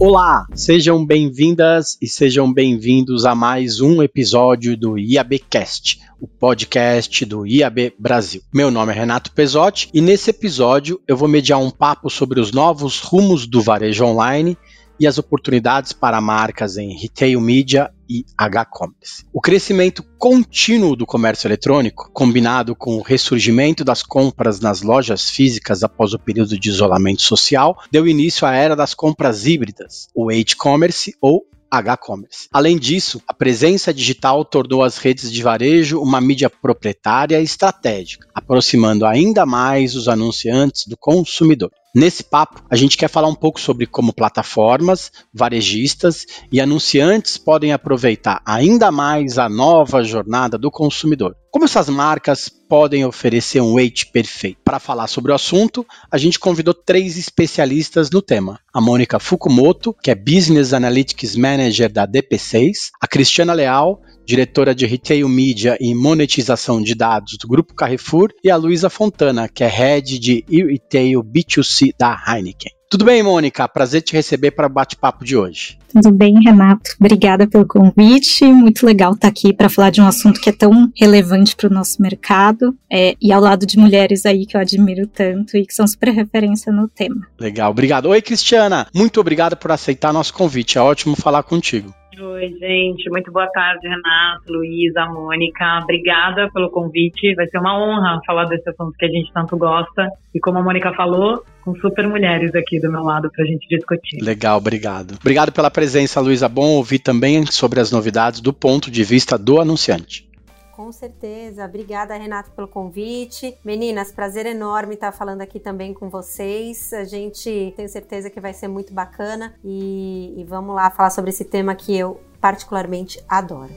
Olá, sejam bem-vindas e sejam bem-vindos a mais um episódio do IABcast, o podcast do IAB Brasil. Meu nome é Renato Pesotti e nesse episódio eu vou mediar um papo sobre os novos rumos do varejo online e as oportunidades para marcas em retail media e h-commerce. O crescimento contínuo do comércio eletrônico, combinado com o ressurgimento das compras nas lojas físicas após o período de isolamento social, deu início à era das compras híbridas, o e-commerce ou H-commerce. Além disso, a presença digital tornou as redes de varejo uma mídia proprietária e estratégica, aproximando ainda mais os anunciantes do consumidor. Nesse papo, a gente quer falar um pouco sobre como plataformas, varejistas e anunciantes podem aproveitar ainda mais a nova jornada do consumidor. Como essas marcas podem oferecer um weight perfeito? Para falar sobre o assunto, a gente convidou três especialistas no tema: a Mônica Fukumoto, que é Business Analytics Manager da DP6, a Cristiana Leal, diretora de Retail Media e Monetização de Dados do Grupo Carrefour, e a Luísa Fontana, que é Head de Retail B2C da Heineken. Tudo bem, Mônica? Prazer te receber para o bate-papo de hoje. Tudo bem, Renato. Obrigada pelo convite. Muito legal estar aqui para falar de um assunto que é tão relevante para o nosso mercado é, e ao lado de mulheres aí que eu admiro tanto e que são super referência no tema. Legal, obrigado. Oi, Cristiana. Muito obrigado por aceitar nosso convite. É ótimo falar contigo. Oi, gente. Muito boa tarde, Renato, Luísa, Mônica. Obrigada pelo convite. Vai ser uma honra falar desse assunto que a gente tanto gosta. E como a Mônica falou, com super mulheres aqui do meu lado para a gente discutir. Legal, obrigado. Obrigado pela presença, Luísa. Bom ouvir também sobre as novidades do ponto de vista do anunciante. Com certeza. Obrigada, Renato, pelo convite. Meninas, prazer enorme estar falando aqui também com vocês. A gente tem certeza que vai ser muito bacana e, e vamos lá falar sobre esse tema que eu particularmente adoro.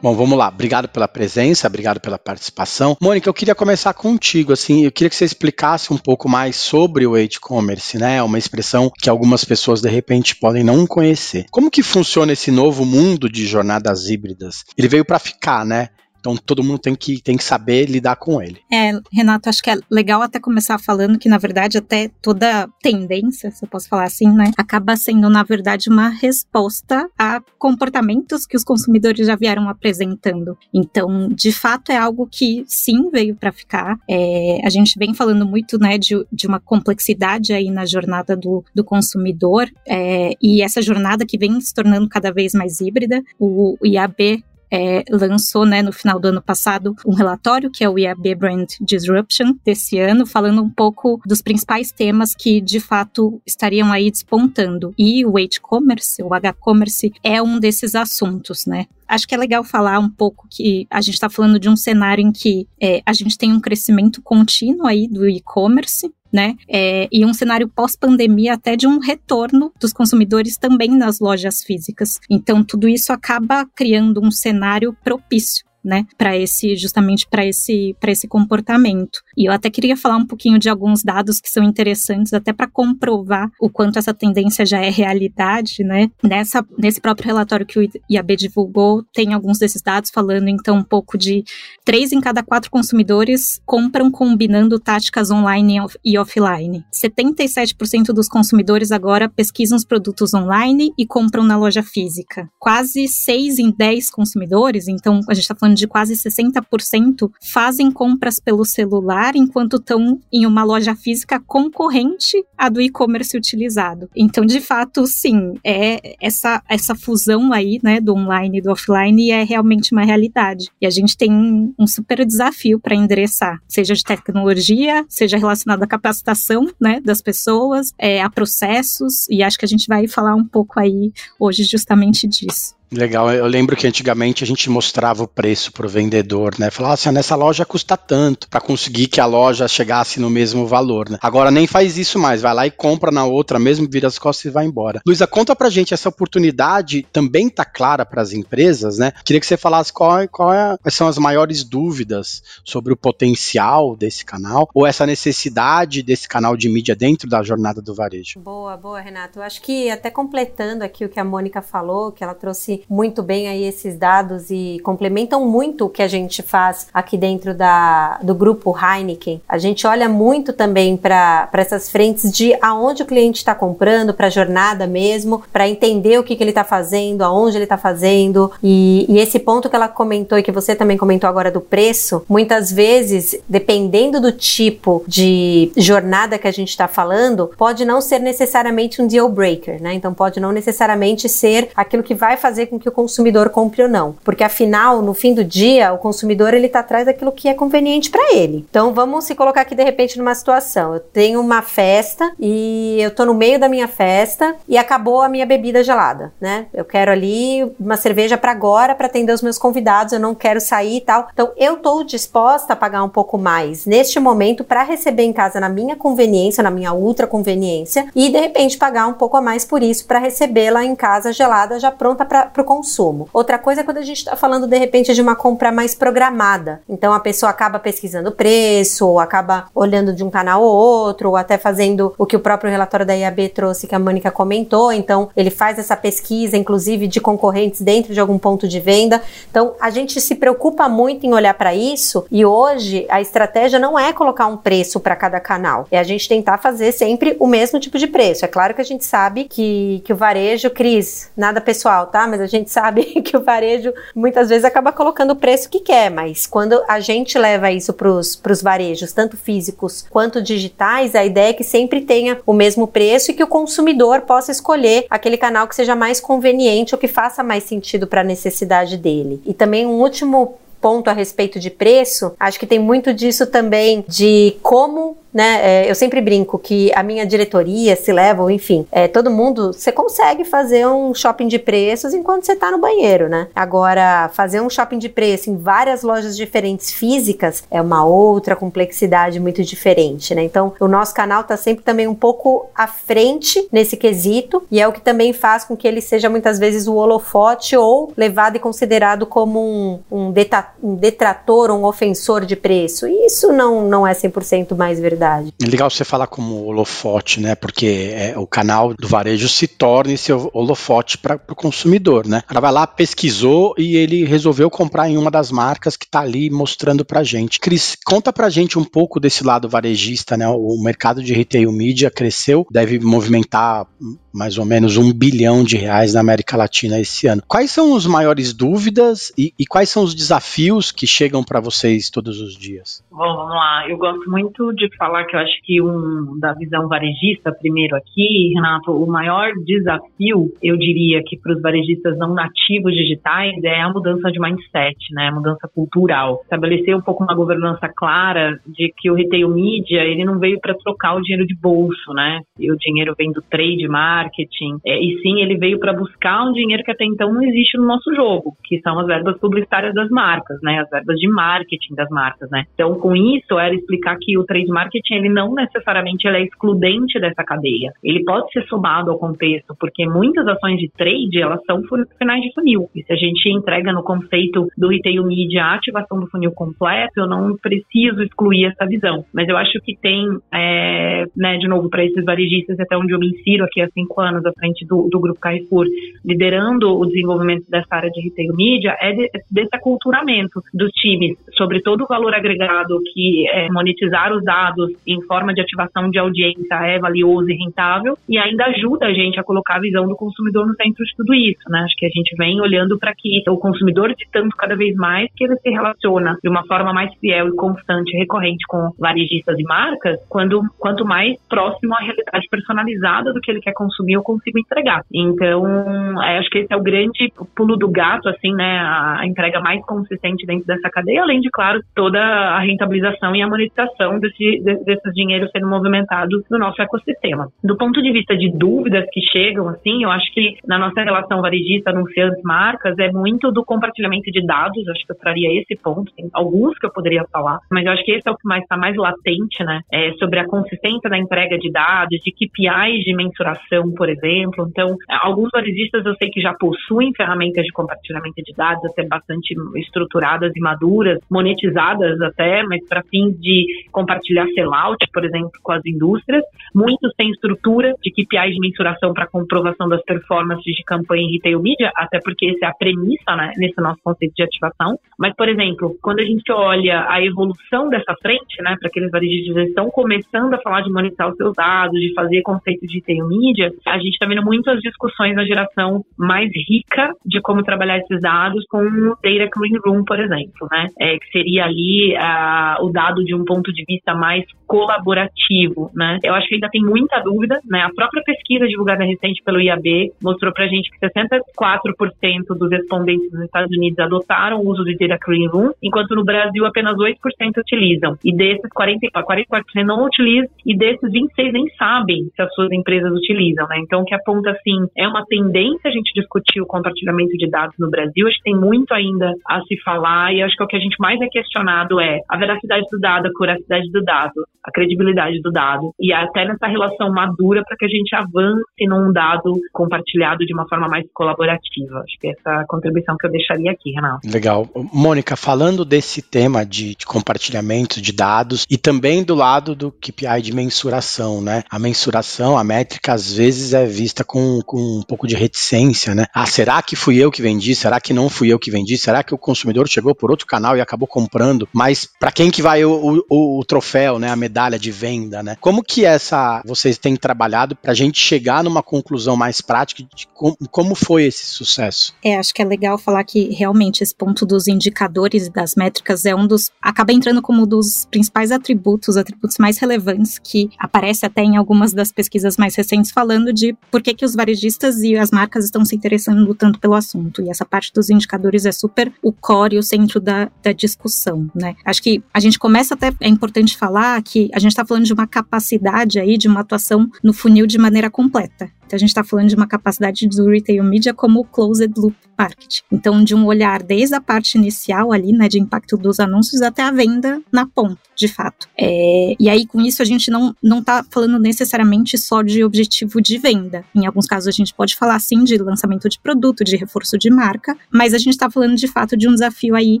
Bom, vamos lá. Obrigado pela presença, obrigado pela participação. Mônica, eu queria começar contigo, assim, eu queria que você explicasse um pouco mais sobre o e-commerce, né? Uma expressão que algumas pessoas de repente podem não conhecer. Como que funciona esse novo mundo de jornadas híbridas? Ele veio para ficar, né? Então todo mundo tem que, tem que saber lidar com ele. É, Renato, acho que é legal até começar falando que, na verdade, até toda tendência, se eu posso falar assim, né, acaba sendo, na verdade, uma resposta a comportamentos que os consumidores já vieram apresentando. Então, de fato, é algo que sim veio para ficar. É, a gente vem falando muito, né, de, de uma complexidade aí na jornada do, do consumidor, é, e essa jornada que vem se tornando cada vez mais híbrida. O, IAB é, lançou né, no final do ano passado um relatório que é o IAB Brand Disruption desse ano, falando um pouco dos principais temas que de fato estariam aí despontando. E o e-commerce, o H-commerce, é um desses assuntos, né? Acho que é legal falar um pouco que a gente está falando de um cenário em que é, a gente tem um crescimento contínuo aí do e-commerce, né? É, e um cenário pós-pandemia até de um retorno dos consumidores também nas lojas físicas. Então, tudo isso acaba criando um cenário propício né, para esse justamente para esse para esse comportamento. E eu até queria falar um pouquinho de alguns dados que são interessantes até para comprovar o quanto essa tendência já é realidade, né? Nessa nesse próprio relatório que o IAB divulgou, tem alguns desses dados falando então um pouco de três em cada quatro consumidores compram combinando táticas online e offline. 77% dos consumidores agora pesquisam os produtos online e compram na loja física. Quase 6 em 10 consumidores, então a gente está falando de quase 60%, fazem compras pelo celular enquanto estão em uma loja física concorrente à do e-commerce utilizado. Então, de fato, sim, é essa, essa fusão aí, né, do online e do offline é realmente uma realidade. E a gente tem um super desafio para endereçar, seja de tecnologia, seja relacionado à capacitação, né, das pessoas, é, a processos, e acho que a gente vai falar um pouco aí hoje justamente disso. Legal, eu lembro que antigamente a gente mostrava o preço para o vendedor, né? Falava assim, nessa loja custa tanto, para conseguir que a loja chegasse no mesmo valor, né? Agora nem faz isso mais, vai lá e compra na outra, mesmo vira as costas e vai embora. Luísa, conta pra gente, essa oportunidade também tá clara para as empresas, né? Queria que você falasse qual, qual é, quais são as maiores dúvidas sobre o potencial desse canal, ou essa necessidade desse canal de mídia dentro da jornada do varejo. Boa, boa, Renato. Eu acho que até completando aqui o que a Mônica falou, que ela trouxe muito bem aí esses dados e complementam muito o que a gente faz aqui dentro da, do grupo Heineken. A gente olha muito também para essas frentes de aonde o cliente está comprando, para a jornada mesmo, para entender o que, que ele está fazendo, aonde ele está fazendo. E, e esse ponto que ela comentou e que você também comentou agora do preço, muitas vezes, dependendo do tipo de jornada que a gente está falando, pode não ser necessariamente um deal breaker, né? Então pode não necessariamente ser aquilo que vai fazer com que o consumidor compre ou não, porque afinal, no fim do dia, o consumidor ele está atrás daquilo que é conveniente para ele. Então vamos se colocar aqui de repente numa situação, eu tenho uma festa e eu tô no meio da minha festa e acabou a minha bebida gelada, né? Eu quero ali uma cerveja para agora para atender os meus convidados, eu não quero sair e tal. Então eu tô disposta a pagar um pouco mais neste momento para receber em casa na minha conveniência, na minha ultra conveniência e de repente pagar um pouco a mais por isso para recebê-la em casa gelada já pronta para o consumo. Outra coisa é quando a gente está falando de repente de uma compra mais programada. Então a pessoa acaba pesquisando preço, ou acaba olhando de um canal ou outro, ou até fazendo o que o próprio relatório da IAB trouxe que a Mônica comentou. Então ele faz essa pesquisa, inclusive de concorrentes dentro de algum ponto de venda. Então a gente se preocupa muito em olhar para isso e hoje a estratégia não é colocar um preço para cada canal, é a gente tentar fazer sempre o mesmo tipo de preço. É claro que a gente sabe que, que o varejo, Cris, nada pessoal, tá? Mas a gente sabe que o varejo muitas vezes acaba colocando o preço que quer, mas quando a gente leva isso para os varejos, tanto físicos quanto digitais, a ideia é que sempre tenha o mesmo preço e que o consumidor possa escolher aquele canal que seja mais conveniente ou que faça mais sentido para a necessidade dele. E também um último ponto a respeito de preço, acho que tem muito disso também de como né? É, eu sempre brinco que a minha diretoria, se leva, enfim, é, todo mundo, você consegue fazer um shopping de preços enquanto você está no banheiro, né? Agora, fazer um shopping de preço em várias lojas diferentes físicas é uma outra complexidade muito diferente, né? Então, o nosso canal está sempre também um pouco à frente nesse quesito e é o que também faz com que ele seja muitas vezes o holofote ou levado e considerado como um, um, um detrator, um ofensor de preço. E isso não, não é 100% mais verdade É legal você falar como holofote, né? Porque é, o canal do varejo se torna esse holofote para o consumidor, né? Ela vai lá, pesquisou e ele resolveu comprar em uma das marcas que está ali mostrando para gente. Cris, conta para gente um pouco desse lado varejista, né? O mercado de retail media cresceu, deve movimentar mais ou menos um bilhão de reais na América Latina esse ano. Quais são as maiores dúvidas e, e quais são os desafios que chegam para vocês todos os dias? Bom, vamos lá. Eu gosto muito de falar que eu acho que um da visão varejista primeiro aqui, Renato, o maior desafio, eu diria que para os varejistas não nativos digitais é a mudança de mindset, né? A mudança cultural. Estabelecer um pouco uma governança clara de que o retail media, ele não veio para trocar o dinheiro de bolso, né? E o dinheiro vem do trade marketing. É, e sim, ele veio para buscar um dinheiro que até então não existe no nosso jogo, que são as verbas publicitárias das marcas, né? As verbas de marketing das marcas, né? Então, com isso, era explicar que o trade marketing, ele não necessariamente ele é excludente dessa cadeia. Ele pode ser somado ao contexto, porque muitas ações de trade, elas são finais de funil. E se a gente entrega no conceito do retail media a ativação do funil completo, eu não preciso excluir essa visão. Mas eu acho que tem, é, né, de novo, para esses varejistas, até onde eu me insiro aqui, assim, cinco anos à frente do, do Grupo Carrefour, liderando o desenvolvimento dessa área de retail media, é de, desse aculturamento dos times sobre todo o valor agregado que é, monetizar os dados em forma de ativação de audiência é valioso e rentável e ainda ajuda a gente a colocar a visão do consumidor no centro de tudo isso, né? Acho que a gente vem olhando para que o consumidor de tanto cada vez mais que ele se relaciona de uma forma mais fiel e constante, recorrente com varejistas e marcas, quando quanto mais próximo à realidade personalizada do que ele quer consumir eu consigo entregar. Então, é, acho que esse é o grande pulo do gato, assim, né? A entrega mais consistente dentro dessa cadeia, além de, claro, toda a rentabilização e a monetização desse, desses dinheiros sendo movimentados no nosso ecossistema. Do ponto de vista de dúvidas que chegam, assim, eu acho que na nossa relação varejista, anunciantes, marcas, é muito do compartilhamento de dados, acho que eu traria esse ponto, tem alguns que eu poderia falar, mas eu acho que esse é o que mais está mais latente, né? É sobre a consistência da entrega de dados, de KPIs de mensuração por exemplo. Então, alguns varejistas eu sei que já possuem ferramentas de compartilhamento de dados até bastante estruturadas e maduras, monetizadas até, mas para fins de compartilhar sellout, por exemplo, com as indústrias, muitos têm estrutura de KPI de mensuração para comprovação das performances de campanha em retail media, até porque essa é a premissa né, nesse nosso conceito de ativação. Mas, por exemplo, quando a gente olha a evolução dessa frente, né, para aqueles varejistas que estão começando a falar de monetizar os seus dados, de fazer conceito de retail media, a gente está vendo muitas discussões na geração mais rica de como trabalhar esses dados com o Data Clean Room, por exemplo, né, é, que seria ali uh, o dado de um ponto de vista mais colaborativo, né. Eu acho que ainda tem muita dúvida, né, a própria pesquisa divulgada recente pelo IAB mostrou para a gente que 64% dos respondentes dos Estados Unidos adotaram o uso de Data Clean Room, enquanto no Brasil apenas 8% utilizam. E desses 40, 44% não utilizam e desses 26 nem sabem se as suas empresas utilizam, né? Então, o que aponta assim, é uma tendência a gente discutir o compartilhamento de dados no Brasil. Acho que tem muito ainda a se falar e acho que o que a gente mais é questionado é a veracidade do dado, a curacidade do dado, a credibilidade do dado e até nessa relação madura para que a gente avance num dado compartilhado de uma forma mais colaborativa. Acho que essa é a contribuição que eu deixaria aqui, Renato. Legal. Mônica, falando desse tema de, de compartilhamento de dados e também do lado do KPI de mensuração, né? A mensuração, a métrica, às vezes é vista com, com um pouco de reticência, né? Ah, será que fui eu que vendi? Será que não fui eu que vendi? Será que o consumidor chegou por outro canal e acabou comprando? Mas para quem que vai o, o, o, troféu, né? A medalha de venda, né? Como que essa vocês têm trabalhado para a gente chegar numa conclusão mais prática de como, como foi esse sucesso? É, acho que é legal falar que realmente esse ponto dos indicadores e das métricas é um dos acaba entrando como um dos principais atributos, atributos mais relevantes que aparece até em algumas das pesquisas mais recentes falando de por que, que os varejistas e as marcas estão se interessando tanto pelo assunto. E essa parte dos indicadores é super o core, o centro da, da discussão, né? Acho que a gente começa até, é importante falar que a gente está falando de uma capacidade aí de uma atuação no funil de maneira completa. Então, a gente está falando de uma capacidade do retail media como closed loop marketing. Então, de um olhar desde a parte inicial ali, né, de impacto dos anúncios até a venda na ponta, de fato. É, e aí, com isso, a gente não, não tá falando necessariamente só de objetivo de venda. Em alguns casos, a gente pode falar, sim, de lançamento de produto, de reforço de marca, mas a gente está falando, de fato, de um desafio aí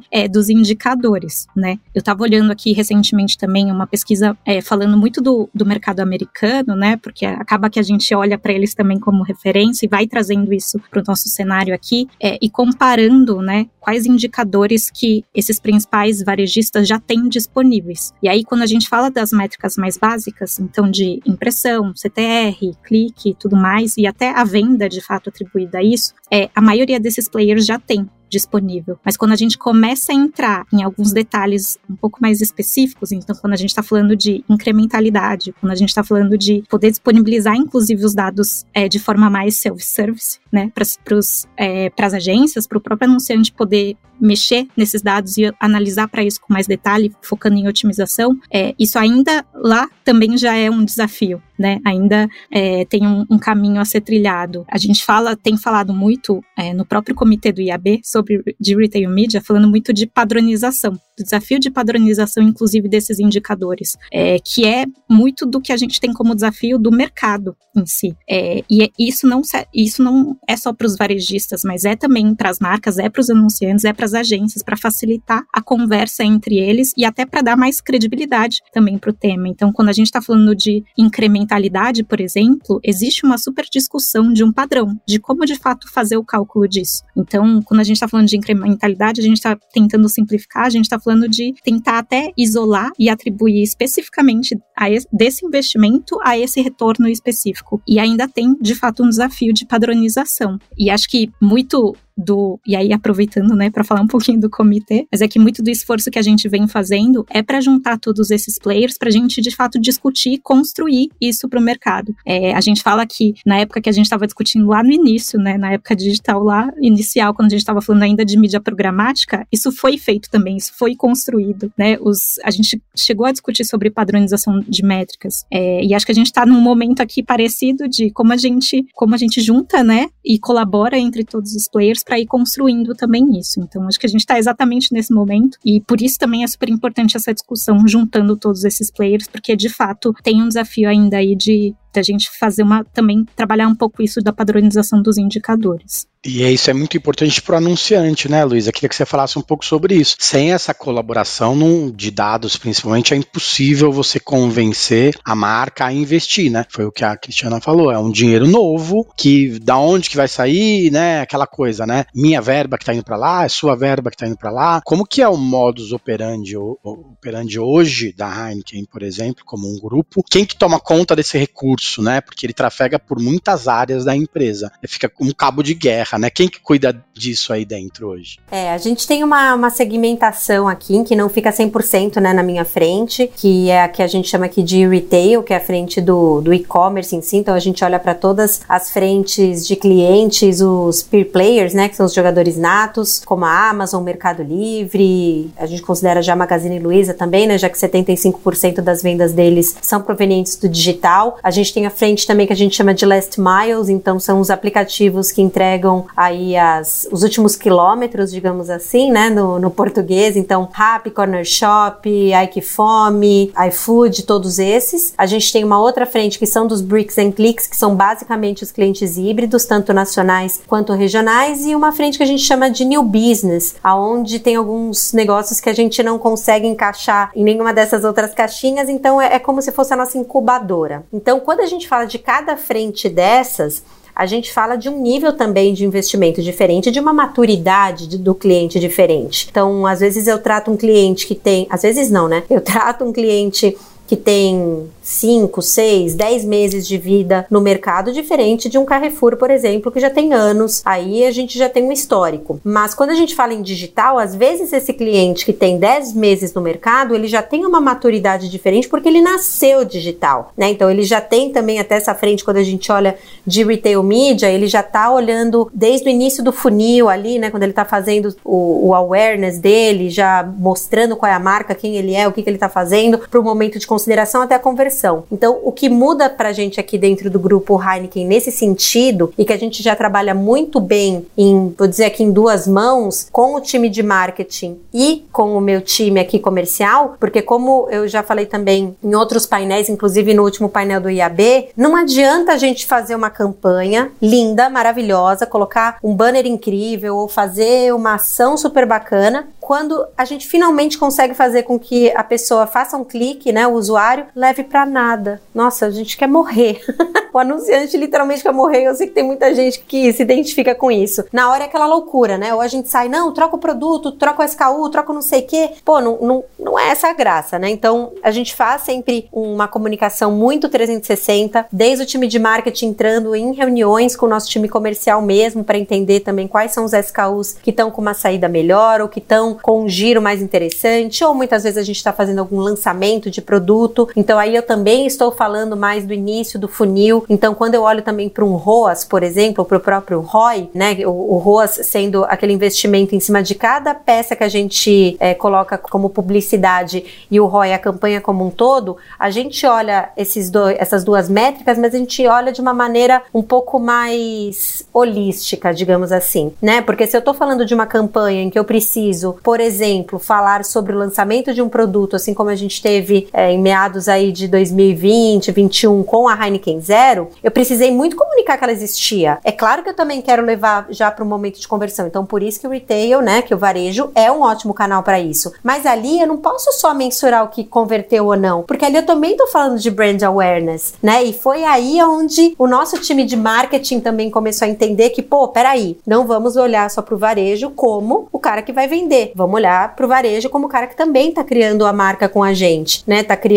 é, dos indicadores, né? Eu estava olhando aqui recentemente também uma pesquisa é, falando muito do, do mercado americano, né? Porque acaba que a gente olha para eles também como referência e vai trazendo isso para o nosso cenário aqui é, e comparando, né, quais indicadores que esses principais varejistas já têm disponíveis. E aí, quando a gente fala das métricas mais básicas, então de impressão, CTR, clique e tudo mais, e até a venda de fato atribuída a isso, é, a maioria desses players já tem disponível. Mas quando a gente começa a entrar em alguns detalhes um pouco mais específicos, então quando a gente está falando de incrementalidade, quando a gente está falando de poder disponibilizar inclusive os dados é, de forma mais self-service, né, para as agências, para o próprio anunciante poder mexer nesses dados e analisar para isso com mais detalhe, focando em otimização, é, isso ainda lá também já é um desafio, né? Ainda é, tem um, um, caminho a ser trilhado. A gente fala, tem falado muito é, no próprio comitê do IAB sobre de retail media, falando muito de padronização, desafio de padronização, inclusive desses indicadores, é, que é muito do que a gente tem como desafio do mercado em si. É, e é, isso não isso não é só para os varejistas, mas é também para as marcas, é para os anunciantes, é para as agências, para facilitar a conversa entre eles e até para dar mais credibilidade também para o tema. Então, quando a gente está falando de incrementalidade, por exemplo, existe uma super discussão de um padrão, de como de fato fazer o cálculo disso. Então, quando a gente está falando de incrementalidade, a gente está tentando simplificar, a gente está falando de tentar até isolar e atribuir especificamente a esse, desse investimento a esse retorno específico. E ainda tem, de fato, um desafio de padronização. E acho que muito do. E aí, aproveitando, né, para falar um pouquinho do comitê, mas é que muito do esforço que a gente vem fazendo é para juntar todos esses players para a gente, de fato, discutir construir isso para o mercado. É, a gente fala que na época que a gente estava discutindo lá no início, né, na época digital lá, inicial, quando a gente estava falando ainda de mídia programática, isso foi feito também, isso foi construído, né? Os, a gente chegou a discutir sobre padronização de métricas. É, e acho que a gente está num momento aqui parecido de como a gente, como a gente junta, né, e colabora entre todos os players para ir construindo também isso. Então, acho que a gente está exatamente nesse momento e por isso também é super importante essa discussão juntando todos esses players, porque de fato tem um desafio ainda aí de a gente fazer uma também trabalhar um pouco isso da padronização dos indicadores. E isso é muito importante para o anunciante, né, Luísa? Queria que você falasse um pouco sobre isso. Sem essa colaboração num, de dados, principalmente, é impossível você convencer a marca a investir, né? Foi o que a Cristiana falou. É um dinheiro novo que da onde que vai sair, né? Aquela coisa, né? Minha verba que está indo para lá, é sua verba que está indo para lá. Como que é o modus operandi, operandi hoje da Heineken, por exemplo, como um grupo? Quem que toma conta desse recurso, né? Porque ele trafega por muitas áreas da empresa. Fica um cabo de guerra né? Quem que cuida disso aí dentro hoje? É, a gente tem uma, uma segmentação aqui que não fica 100% né, na minha frente, que é a que a gente chama aqui de retail, que é a frente do, do e-commerce em si. Então a gente olha para todas as frentes de clientes, os peer players, né, que são os jogadores natos, como a Amazon, Mercado Livre, a gente considera já a Magazine Luiza também, né, já que 75% das vendas deles são provenientes do digital. A gente tem a frente também que a gente chama de last miles, então são os aplicativos que entregam aí as, os últimos quilômetros, digamos assim, né, no, no português. Então, Rappi, Corner Shop, Ike Fome, iFood, todos esses. A gente tem uma outra frente que são dos Bricks and Clicks, que são basicamente os clientes híbridos, tanto nacionais quanto regionais, e uma frente que a gente chama de New Business, aonde tem alguns negócios que a gente não consegue encaixar em nenhuma dessas outras caixinhas, então é, é como se fosse a nossa incubadora. Então, quando a gente fala de cada frente dessas, a gente fala de um nível também de investimento diferente, de uma maturidade do cliente diferente. Então, às vezes eu trato um cliente que tem, às vezes não, né? Eu trato um cliente que tem 5, 6, 10 meses de vida no mercado, diferente de um Carrefour, por exemplo, que já tem anos, aí a gente já tem um histórico. Mas quando a gente fala em digital, às vezes esse cliente que tem 10 meses no mercado, ele já tem uma maturidade diferente porque ele nasceu digital, né? Então ele já tem também até essa frente, quando a gente olha de retail media, ele já tá olhando desde o início do funil ali, né? Quando ele tá fazendo o, o awareness dele, já mostrando qual é a marca, quem ele é, o que, que ele tá fazendo, para o momento de consideração até a conversão. Então, o que muda pra gente aqui dentro do grupo Heineken nesse sentido, e que a gente já trabalha muito bem em, vou dizer aqui em duas mãos, com o time de marketing e com o meu time aqui comercial, porque como eu já falei também em outros painéis, inclusive no último painel do IAB, não adianta a gente fazer uma campanha linda, maravilhosa, colocar um banner incrível ou fazer uma ação super bacana, quando a gente finalmente consegue fazer com que a pessoa faça um clique, né, o usuário, leve para nada. Nossa, a gente quer morrer. o anunciante literalmente quer morrer. Eu sei que tem muita gente que se identifica com isso. Na hora é aquela loucura, né? Ou a gente sai, não, troca o produto, troca o SKU, troca não sei o quê. Pô, não, não, não é essa a graça, né? Então, a gente faz sempre uma comunicação muito 360, desde o time de marketing entrando em reuniões com o nosso time comercial mesmo, para entender também quais são os SKUs que estão com uma saída melhor ou que estão com um giro mais interessante, ou muitas vezes a gente está fazendo algum lançamento de produto. Então, aí eu também estou falando mais do início do funil. Então, quando eu olho também para um ROAS, por exemplo, para o próprio ROI, né, o, o, ROAS sendo aquele investimento em cima de cada peça que a gente é, coloca como publicidade e o ROI, a campanha como um todo, a gente olha esses dois, essas duas métricas, mas a gente olha de uma maneira um pouco mais holística, digamos assim, né? Porque se eu estou falando de uma campanha em que eu preciso, por exemplo, falar sobre o lançamento de um produto, assim como a gente teve é, em meados aí de 2020, 2021 com a Heineken Zero, eu precisei muito comunicar que ela existia. É claro que eu também quero levar já para o momento de conversão, então por isso que o retail, né, que o varejo é um ótimo canal para isso. Mas ali eu não posso só mensurar o que converteu ou não, porque ali eu também tô falando de brand awareness, né? E foi aí onde o nosso time de marketing também começou a entender que, pô, peraí, não vamos olhar só para o varejo como o cara que vai vender, vamos olhar para o varejo como o cara que também está criando a marca com a gente, né? Tá criando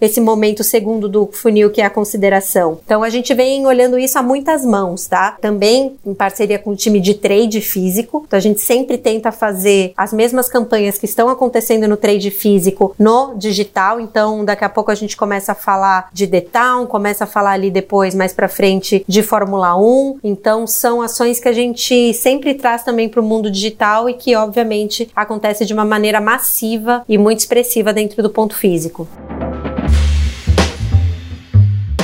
esse momento segundo do funil, que é a consideração. Então a gente vem olhando isso a muitas mãos, tá? Também em parceria com o time de trade físico. Então a gente sempre tenta fazer as mesmas campanhas que estão acontecendo no trade físico no digital. Então daqui a pouco a gente começa a falar de The começa a falar ali depois mais para frente de Fórmula 1. Então são ações que a gente sempre traz também para o mundo digital e que obviamente acontece de uma maneira massiva e muito expressiva dentro do ponto físico.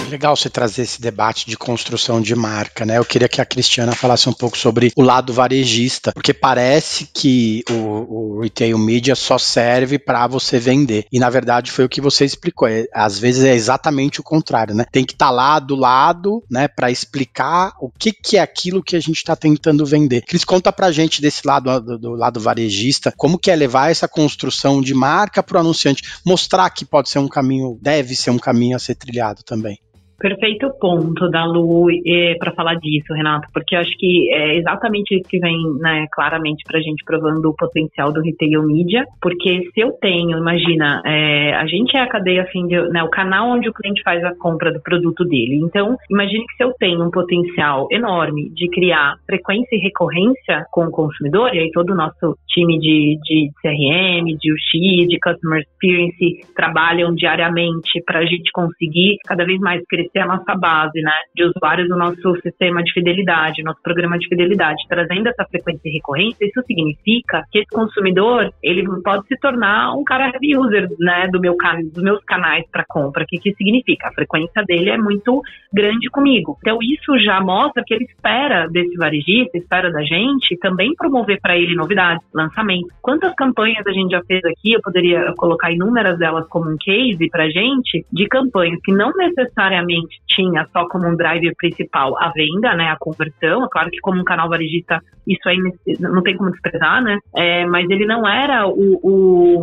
Legal você trazer esse debate de construção de marca, né? Eu queria que a Cristiana falasse um pouco sobre o lado varejista, porque parece que o, o retail media só serve para você vender. E na verdade foi o que você explicou. É, às vezes é exatamente o contrário, né? Tem que estar tá lá do lado, né, para explicar o que, que é aquilo que a gente está tentando vender. Cris, conta pra gente desse lado do, do lado varejista, como que é levar essa construção de marca para o anunciante, mostrar que pode ser um caminho, deve ser um caminho a ser trilhado também. Perfeito ponto da Lu é, para falar disso, Renato, porque eu acho que é exatamente isso que vem né, claramente para a gente provando o potencial do retail media, porque se eu tenho, imagina, é, a gente é a cadeia assim, de, né, o canal onde o cliente faz a compra do produto dele. Então, imagine que se eu tenho um potencial enorme de criar frequência e recorrência com o consumidor, e aí todo o nosso time de, de CRM, de UX, de Customer Experience trabalham diariamente para a gente conseguir cada vez mais crescer fortalecer a nossa base né, de usuários do nosso sistema de fidelidade, nosso programa de fidelidade, trazendo essa frequência e recorrência, isso significa que esse consumidor ele pode se tornar um cara heavy user né, do meu, dos meus canais para compra. O que, que significa? A frequência dele é muito grande comigo. Então, isso já mostra que ele espera desse varejista, espera da gente também promover para ele novidades, lançamentos. Quantas campanhas a gente já fez aqui? Eu poderia colocar inúmeras delas como um case para gente de campanhas que não necessariamente tinha só como um driver principal a venda, né, a conversão. É claro que como um canal varejista isso aí não tem como desprezar, né? É, mas ele não era o, o,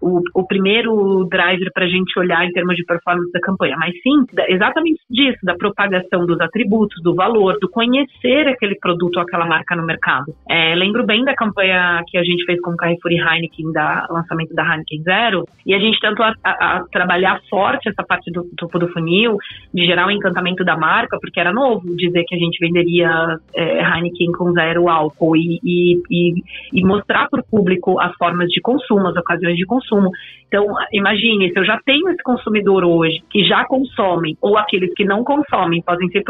o, o primeiro driver para a gente olhar em termos de performance da campanha, mas sim exatamente disso, da propagação dos atributos, do valor, do conhecer aquele produto ou aquela marca no mercado. É, lembro bem da campanha que a gente fez com o Carrefour e Heineken, da lançamento da Heineken Zero, e a gente tanto a, a, a trabalhar forte essa parte do topo do funil, de gerar o um encantamento da marca, porque era novo dizer que a gente venderia é, Heineken com zero álcool e, e, e, e mostrar para o público as formas de consumo, as ocasiões de consumo. Então, imagine, se eu já tenho esse consumidor hoje que já consome, ou aqueles que não consomem, podem ser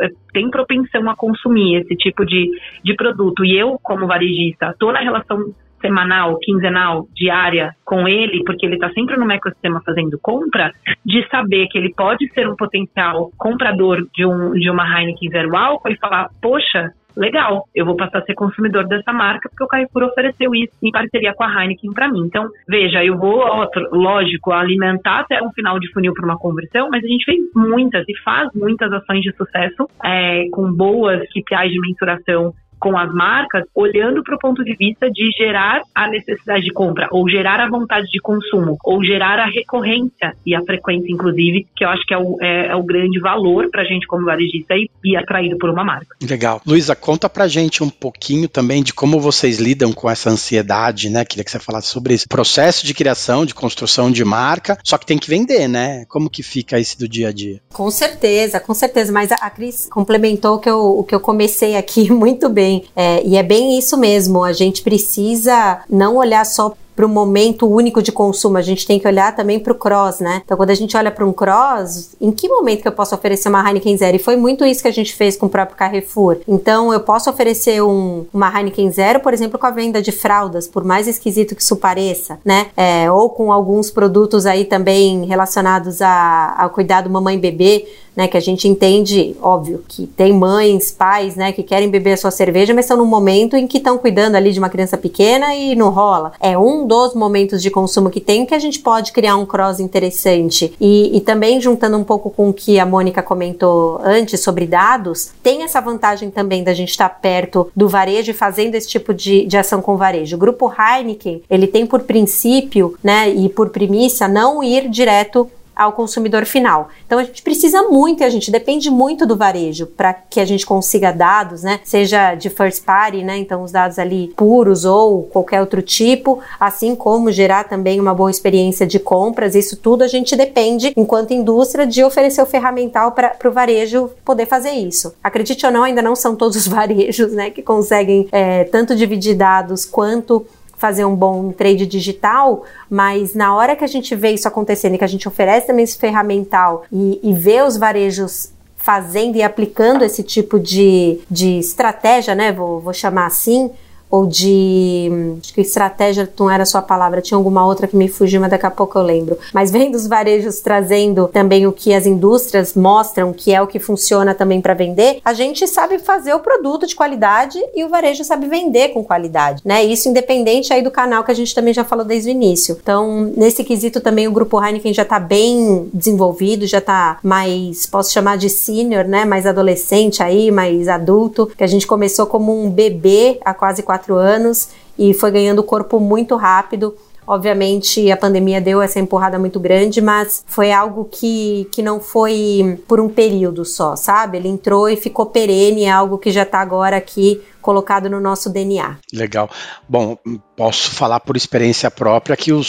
é, tem propensão a consumir esse tipo de, de produto, e eu, como varejista, estou na relação semanal, quinzenal, diária com ele, porque ele está sempre no ecossistema fazendo compra, de saber que ele pode ser um potencial comprador de, um, de uma Heineken Zero Álcool e falar, poxa, legal, eu vou passar a ser consumidor dessa marca porque o Carrefour ofereceu isso em parceria com a Heineken para mim. Então, veja, eu vou, lógico, alimentar até um final de funil para uma conversão, mas a gente fez muitas e faz muitas ações de sucesso é, com boas KPIs de mensuração com as marcas, olhando para o ponto de vista de gerar a necessidade de compra, ou gerar a vontade de consumo, ou gerar a recorrência e a frequência, inclusive, que eu acho que é o, é, é o grande valor para a gente como varejista e, e atraído por uma marca. Legal. Luísa, conta para gente um pouquinho também de como vocês lidam com essa ansiedade, né? Queria que você falasse sobre esse processo de criação, de construção de marca, só que tem que vender, né? Como que fica esse do dia a dia? Com certeza, com certeza. Mas a Cris complementou que eu, o que eu comecei aqui muito bem também. É, e é bem isso mesmo, a gente precisa não olhar só para o momento único de consumo, a gente tem que olhar também para o cross, né? Então, quando a gente olha para um cross, em que momento que eu posso oferecer uma Heineken Zero? E foi muito isso que a gente fez com o próprio Carrefour. Então, eu posso oferecer um, uma Heineken Zero, por exemplo, com a venda de fraldas, por mais esquisito que isso pareça, né? É, ou com alguns produtos aí também relacionados a, ao cuidado mamãe-bebê, né, que a gente entende, óbvio, que tem mães, pais, né, que querem beber a sua cerveja, mas estão num momento em que estão cuidando ali de uma criança pequena e não rola. É um dos momentos de consumo que tem que a gente pode criar um cross interessante. E, e também juntando um pouco com o que a Mônica comentou antes sobre dados, tem essa vantagem também da gente estar perto do varejo e fazendo esse tipo de, de ação com o varejo. O grupo Heineken, ele tem por princípio, né, e por primícia não ir direto ao consumidor final. Então a gente precisa muito a gente depende muito do varejo para que a gente consiga dados, né? Seja de first party, né? Então os dados ali puros ou qualquer outro tipo, assim como gerar também uma boa experiência de compras. Isso tudo a gente depende, enquanto indústria, de oferecer o ferramental para o varejo poder fazer isso. Acredite ou não, ainda não são todos os varejos, né, que conseguem é, tanto dividir dados quanto fazer um bom trade digital, mas na hora que a gente vê isso acontecendo e que a gente oferece também esse ferramental e, e vê os varejos fazendo e aplicando esse tipo de, de estratégia, né? Vou, vou chamar assim, ou de. Acho que estratégia não era a sua palavra, tinha alguma outra que me fugiu, mas daqui a pouco eu lembro. Mas vem dos varejos trazendo também o que as indústrias mostram que é o que funciona também para vender, a gente sabe fazer o produto de qualidade e o varejo sabe vender com qualidade, né? Isso independente aí do canal que a gente também já falou desde o início. Então, nesse quesito também o grupo Heineken já está bem desenvolvido, já está mais, posso chamar de senior, né? Mais adolescente aí, mais adulto, que a gente começou como um bebê há quase quatro anos e foi ganhando corpo muito rápido. Obviamente, a pandemia deu essa empurrada muito grande, mas foi algo que, que não foi por um período só, sabe? Ele entrou e ficou perene, é algo que já está agora aqui colocado no nosso DNA. Legal. Bom, posso falar por experiência própria que o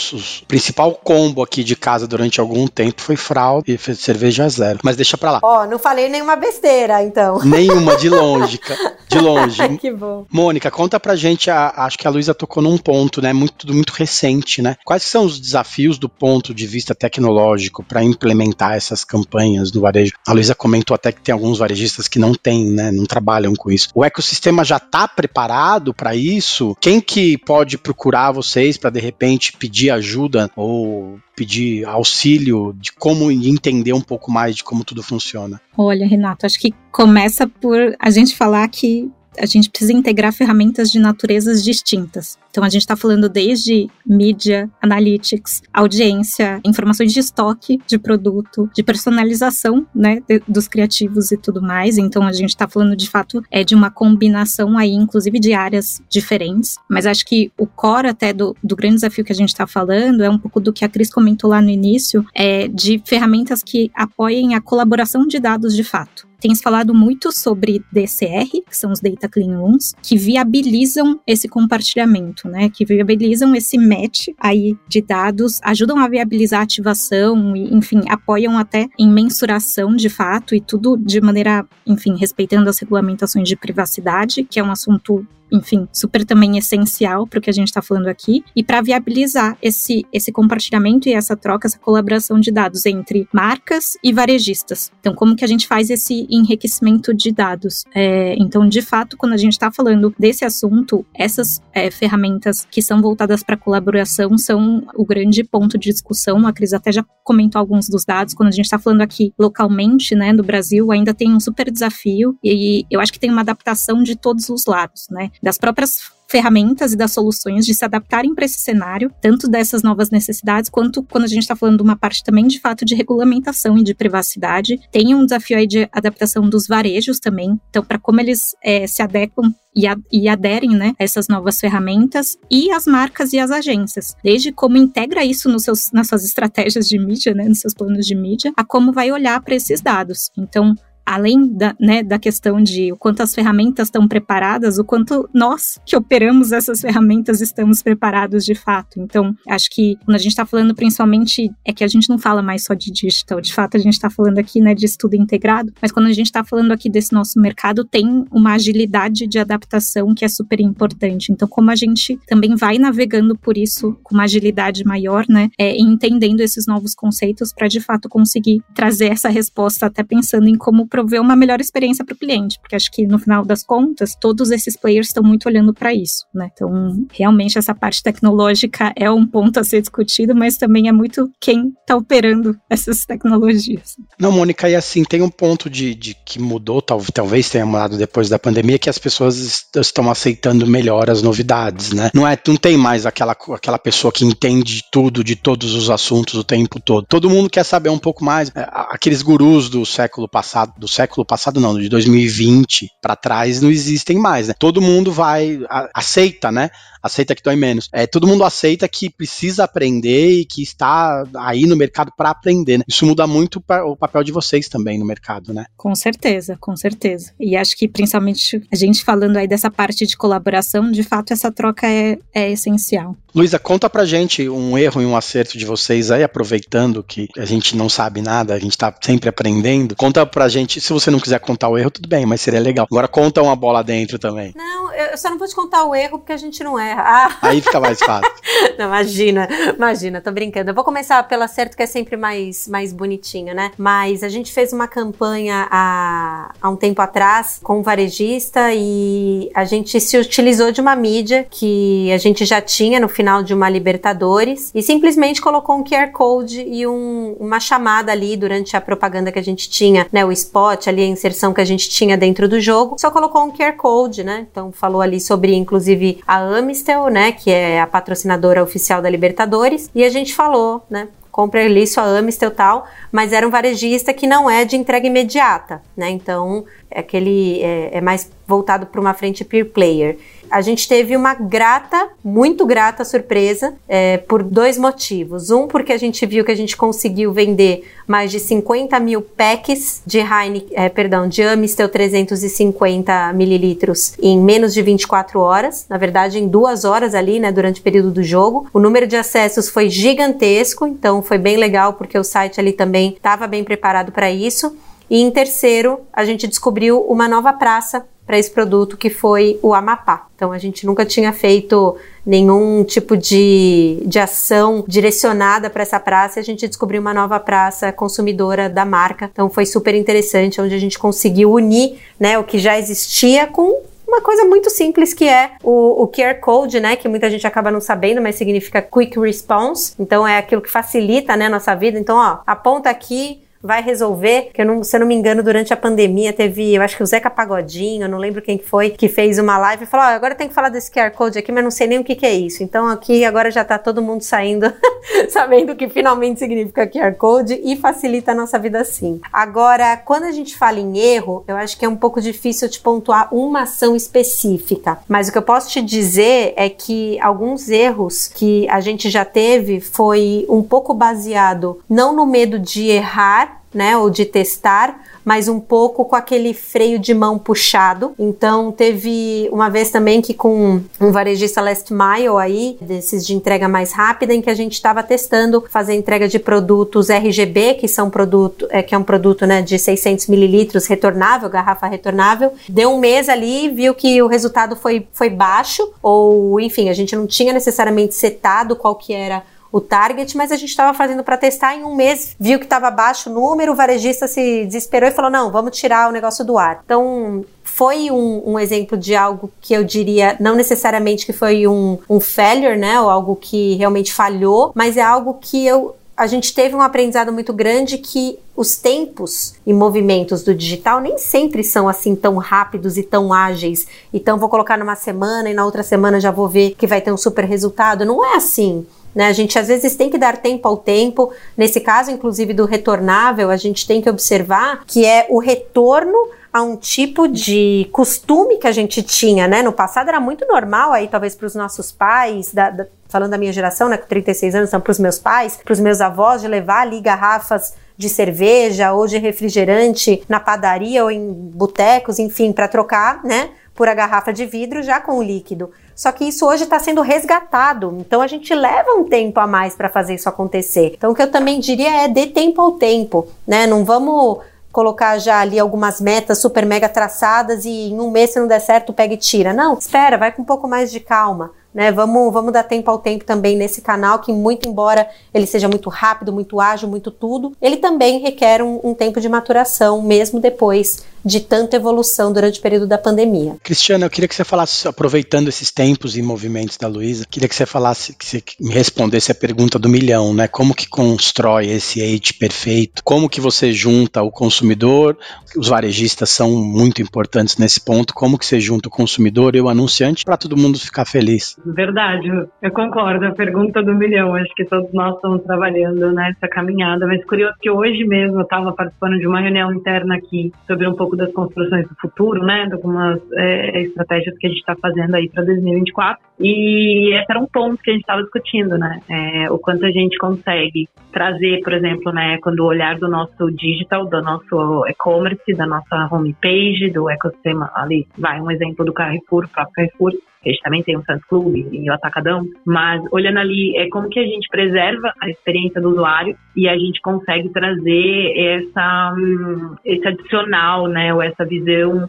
principal combo aqui de casa durante algum tempo foi fralda e cerveja zero. Mas deixa pra lá. Ó, oh, não falei nenhuma besteira, então. Nenhuma, de longe, de longe. que bom. Mônica, conta pra gente, a, acho que a Luísa tocou num ponto, né, muito, muito recente, né? Quais são os desafios do ponto de vista tecnológico para implementar essas campanhas no varejo? A Luísa comentou até que tem alguns varejistas que não têm, né, não trabalham com isso. O ecossistema já está preparado para isso? Quem que pode procurar vocês para de repente pedir ajuda ou pedir auxílio de como entender um pouco mais de como tudo funciona? Olha, Renato, acho que começa por a gente falar que a gente precisa integrar ferramentas de naturezas distintas. Então a gente está falando desde mídia, analytics, audiência, informações de estoque de produto, de personalização, né, de, dos criativos e tudo mais. Então a gente está falando de fato é de uma combinação aí, inclusive de áreas diferentes. Mas acho que o core até do, do grande desafio que a gente está falando é um pouco do que a Cris comentou lá no início, é de ferramentas que apoiem a colaboração de dados de fato tem se falado muito sobre DCR, que são os Data Clean Rooms, que viabilizam esse compartilhamento, né? Que viabilizam esse match aí de dados, ajudam a viabilizar a ativação e, enfim, apoiam até em mensuração de fato e tudo de maneira, enfim, respeitando as regulamentações de privacidade, que é um assunto enfim, super também essencial para o que a gente está falando aqui, e para viabilizar esse, esse compartilhamento e essa troca, essa colaboração de dados entre marcas e varejistas. Então, como que a gente faz esse enriquecimento de dados? É, então, de fato, quando a gente está falando desse assunto, essas é, ferramentas que são voltadas para colaboração são o grande ponto de discussão. A Cris até já comentou alguns dos dados. Quando a gente está falando aqui localmente, né, no Brasil, ainda tem um super desafio e eu acho que tem uma adaptação de todos os lados, né? Das próprias ferramentas e das soluções de se adaptarem para esse cenário, tanto dessas novas necessidades, quanto quando a gente está falando de uma parte também de fato de regulamentação e de privacidade. Tem um desafio aí de adaptação dos varejos também, então, para como eles é, se adequam e, a, e, aderem né, a essas novas ferramentas, e as marcas e as agências, desde como integra isso nos seus, nas suas estratégias de mídia, né, nos seus planos de mídia, a como vai olhar para esses dados. Então, além da, né, da questão de o quanto as ferramentas estão preparadas, o quanto nós que operamos essas ferramentas estamos preparados de fato. Então, acho que quando a gente está falando principalmente, é que a gente não fala mais só de digital, de fato a gente está falando aqui né, de estudo integrado, mas quando a gente está falando aqui desse nosso mercado, tem uma agilidade de adaptação que é super importante. Então, como a gente também vai navegando por isso com uma agilidade maior, né, é, entendendo esses novos conceitos para de fato conseguir trazer essa resposta, até pensando em como prover uma melhor experiência para o cliente, porque acho que no final das contas, todos esses players estão muito olhando para isso, né? Então, realmente essa parte tecnológica é um ponto a ser discutido, mas também é muito quem está operando essas tecnologias. Não, Mônica, e assim, tem um ponto de, de que mudou, tal, talvez tenha mudado depois da pandemia, que as pessoas estão aceitando melhor as novidades, né? Não é, não tem mais aquela, aquela pessoa que entende tudo de todos os assuntos o tempo todo. Todo mundo quer saber um pouco mais. É, aqueles gurus do século passado, do do século passado, não, de 2020 para trás, não existem mais, né? Todo mundo vai, a, aceita, né? Aceita que dói menos. É, todo mundo aceita que precisa aprender e que está aí no mercado para aprender. Né? Isso muda muito o papel de vocês também no mercado, né? Com certeza, com certeza. E acho que principalmente a gente falando aí dessa parte de colaboração, de fato essa troca é, é essencial. Luísa, conta pra gente um erro e um acerto de vocês aí, aproveitando que a gente não sabe nada, a gente tá sempre aprendendo. Conta pra gente, se você não quiser contar o erro, tudo bem, mas seria legal. Agora conta uma bola dentro também. Não, eu só não vou te contar o erro porque a gente não né? Ah. Aí fica mais fácil. Não, imagina, imagina, tô brincando. Eu vou começar pelo acerto que é sempre mais, mais bonitinho, né? Mas a gente fez uma campanha há, há um tempo atrás com um varejista e a gente se utilizou de uma mídia que a gente já tinha no final de uma Libertadores e simplesmente colocou um QR Code e um, uma chamada ali durante a propaganda que a gente tinha, né? O spot ali, a inserção que a gente tinha dentro do jogo, só colocou um QR Code, né? Então falou ali sobre, inclusive, a Amistel, né? Que é a patrocinadora oficial da Libertadores, e a gente falou, né? compra ali sua Amistel tal, mas era um varejista que não é de entrega imediata, né? Então, aquele é, é mais voltado para uma frente peer player a gente teve uma grata, muito grata surpresa é, por dois motivos. Um, porque a gente viu que a gente conseguiu vender mais de 50 mil packs de Heineken, é, perdão, de Amistel 350 mililitros em menos de 24 horas. Na verdade, em duas horas ali, né, durante o período do jogo. O número de acessos foi gigantesco, então foi bem legal porque o site ali também estava bem preparado para isso. E em terceiro, a gente descobriu uma nova praça para esse produto que foi o Amapá. Então a gente nunca tinha feito nenhum tipo de, de ação direcionada para essa praça. A gente descobriu uma nova praça consumidora da marca. Então foi super interessante, onde a gente conseguiu unir né, o que já existia com uma coisa muito simples que é o, o QR Code, né? Que muita gente acaba não sabendo, mas significa Quick Response. Então é aquilo que facilita né, a nossa vida. Então, ó, aponta aqui, vai resolver, que eu não, se eu não me engano, durante a pandemia teve, eu acho que o Zeca Pagodinho, eu não lembro quem que foi, que fez uma live e falou, oh, agora tem que falar desse QR Code aqui, mas não sei nem o que que é isso. Então aqui agora já tá todo mundo saindo sabendo o que finalmente significa QR Code e facilita a nossa vida assim. Agora, quando a gente fala em erro, eu acho que é um pouco difícil te pontuar uma ação específica, mas o que eu posso te dizer é que alguns erros que a gente já teve foi um pouco baseado não no medo de errar, né, ou de testar, mas um pouco com aquele freio de mão puxado. Então teve uma vez também que com um varejista last mile aí, desses de entrega mais rápida, em que a gente estava testando fazer entrega de produtos RGB, que são produto, é, que é um produto né, de 600 mililitros retornável, garrafa retornável. Deu um mês ali, viu que o resultado foi, foi baixo, ou enfim, a gente não tinha necessariamente setado qual que era o target, mas a gente estava fazendo para testar em um mês, viu que estava baixo o número, o varejista se desesperou e falou: não, vamos tirar o negócio do ar. Então, foi um, um, exemplo de algo que eu diria, não necessariamente que foi um, um failure, né, ou algo que realmente falhou, mas é algo que eu a gente teve um aprendizado muito grande que os tempos e movimentos do digital nem sempre são assim tão rápidos e tão ágeis. Então vou colocar numa semana e na outra semana já vou ver que vai ter um super resultado. Não é assim. Né? A gente às vezes tem que dar tempo ao tempo. Nesse caso, inclusive, do retornável, a gente tem que observar que é o retorno a um tipo de costume que a gente tinha, né? No passado era muito normal aí, talvez para os nossos pais, da, da, falando da minha geração, né? Com 36 anos, então para os meus pais, para os meus avós, de levar ali garrafas de cerveja ou de refrigerante na padaria ou em botecos, enfim, para trocar, né? Por a garrafa de vidro já com o líquido. Só que isso hoje está sendo resgatado. Então a gente leva um tempo a mais para fazer isso acontecer. Então o que eu também diria é dê tempo ao tempo, né? Não vamos colocar já ali algumas metas super mega traçadas e em um mês se não der certo pega e tira. Não, espera, vai com um pouco mais de calma. Né, vamos, vamos dar tempo ao tempo também nesse canal, que muito embora ele seja muito rápido, muito ágil, muito tudo, ele também requer um, um tempo de maturação, mesmo depois de tanta evolução durante o período da pandemia. Cristiana, eu queria que você falasse, aproveitando esses tempos e movimentos da Luísa, queria que você falasse, que você me respondesse a pergunta do milhão, né? Como que constrói esse age perfeito? Como que você junta o consumidor? Os varejistas são muito importantes nesse ponto. Como que você junta o consumidor e o anunciante para todo mundo ficar feliz? Verdade, eu concordo. A pergunta do milhão, acho que todos nós estamos trabalhando nessa caminhada, mas curioso que hoje mesmo eu estava participando de uma reunião interna aqui sobre um pouco pouco das construções do futuro, né, de algumas é, estratégias que a gente está fazendo aí para 2024. E esse era um ponto que a gente estava discutindo, né, é, o quanto a gente consegue trazer, por exemplo, né, quando o olhar do nosso digital, do nosso e-commerce, da nossa homepage, do ecossistema ali, vai um exemplo do Carrefour, o próprio Carrefour, a gente também tem o Santos Clube e o Atacadão, mas olhando ali é como que a gente preserva a experiência do usuário e a gente consegue trazer essa, hum, esse adicional, né, ou essa visão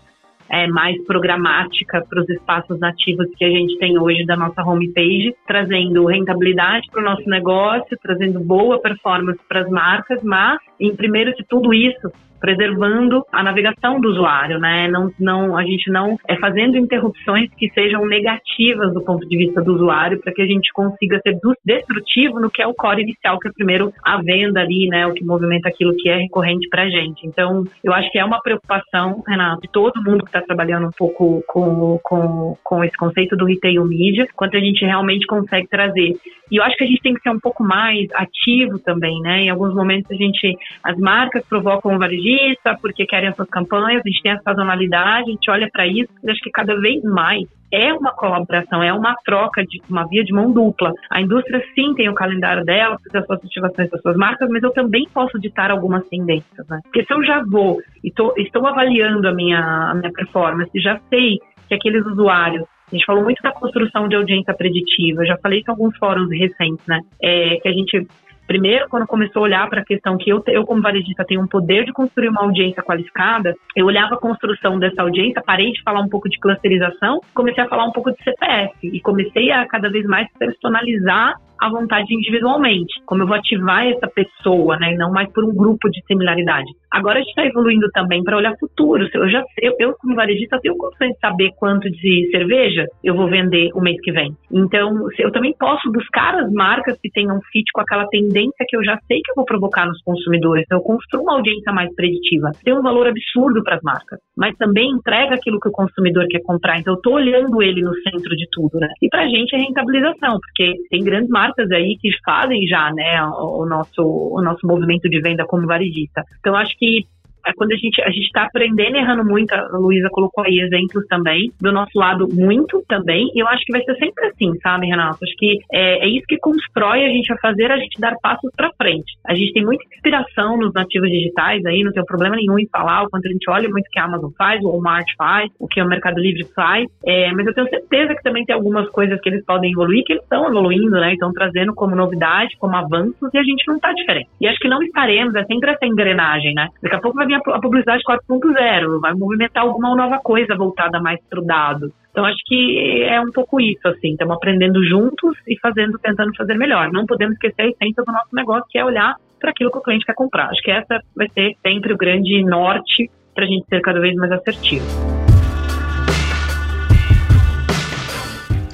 é, mais programática para os espaços nativos que a gente tem hoje da nossa homepage, trazendo rentabilidade para o nosso negócio, trazendo boa performance para as marcas, mas, em primeiro de tudo isso, preservando a navegação do usuário, né? Não, não, a gente não é fazendo interrupções que sejam negativas do ponto de vista do usuário para que a gente consiga ser destrutivo no que é o core inicial, que é primeiro a venda ali, né? O que movimenta aquilo que é recorrente para a gente. Então, eu acho que é uma preocupação, Renato, de todo mundo que está trabalhando um pouco com, com, com esse conceito do retail media, quanto a gente realmente consegue trazer. E eu acho que a gente tem que ser um pouco mais ativo também, né? Em alguns momentos a gente, as marcas provocam o varejista varejista, porque querem as suas campanhas, a gente tem a sazonalidade, a gente olha para isso, e acho que cada vez mais é uma colaboração, é uma troca de uma via de mão dupla. A indústria sim tem o calendário dela, as suas ativações das suas marcas, mas eu também posso ditar algumas tendências, né? Porque se eu já vou e tô, estou avaliando a minha, a minha performance, já sei que aqueles usuários a gente falou muito da construção de audiência preditiva. Eu já falei isso em alguns fóruns recentes, né? É, que a gente Primeiro, quando começou a olhar para a questão que eu, eu, como varejista, tenho um poder de construir uma audiência qualificada, eu olhava a construção dessa audiência, parei de falar um pouco de clusterização, comecei a falar um pouco de CPF e comecei a cada vez mais personalizar à vontade individualmente, como eu vou ativar essa pessoa, né, e não mais por um grupo de similaridade. Agora a gente está evoluindo também para olhar futuro. Eu já eu, eu como varejista tenho condições de saber quanto de cerveja eu vou vender o mês que vem. Então eu também posso buscar as marcas que tenham fit com aquela tendência que eu já sei que eu vou provocar nos consumidores. Então, eu construo uma audiência mais preditiva. Tem um valor absurdo para as marcas, mas também entrega aquilo que o consumidor quer comprar. Então eu estou olhando ele no centro de tudo, né? E para a gente é rentabilização, porque tem grandes marcas marcas aí que fazem já, né, o nosso, o nosso movimento de venda como varejista. Então, acho que é quando a gente a gente está aprendendo errando muito, a Luísa colocou aí exemplos também, do nosso lado muito também, e eu acho que vai ser sempre assim, sabe, Renato? Acho que é, é isso que constrói a gente a fazer a gente dar passos para frente. A gente tem muita inspiração nos nativos digitais aí, não tem problema nenhum em falar o quanto a gente olha muito o que a Amazon faz, o Walmart faz, o que o Mercado Livre faz, é, mas eu tenho certeza que também tem algumas coisas que eles podem evoluir, que eles estão evoluindo, né? Estão trazendo como novidade, como avanços, e a gente não está diferente. E acho que não estaremos, é sempre essa engrenagem, né? Daqui a pouco vai vir a publicidade 4.0, vai movimentar alguma nova coisa voltada mais para o dado. Então acho que é um pouco isso, assim, estamos aprendendo juntos e fazendo, tentando fazer melhor. Não podemos esquecer a essência do nosso negócio, que é olhar para aquilo que o cliente quer comprar. Acho que essa vai ser sempre o grande norte para a gente ser cada vez mais assertivo.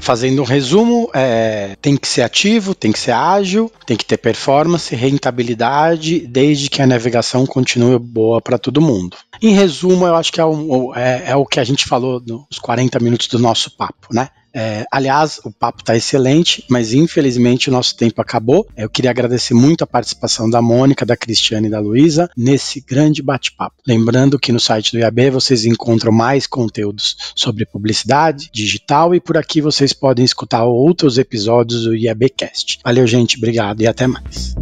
Fazendo um resumo, é, tem que ser ativo, tem que ser ágil, tem que ter performance, rentabilidade, desde que a navegação continue boa para todo mundo. Em resumo, eu acho que é o, é, é o que a gente falou nos 40 minutos do nosso papo, né? É, aliás, o papo está excelente, mas infelizmente o nosso tempo acabou. Eu queria agradecer muito a participação da Mônica, da Cristiane e da Luísa nesse grande bate-papo. Lembrando que no site do IAB vocês encontram mais conteúdos sobre publicidade digital e por aqui vocês podem escutar outros episódios do IABcast. Valeu, gente, obrigado e até mais.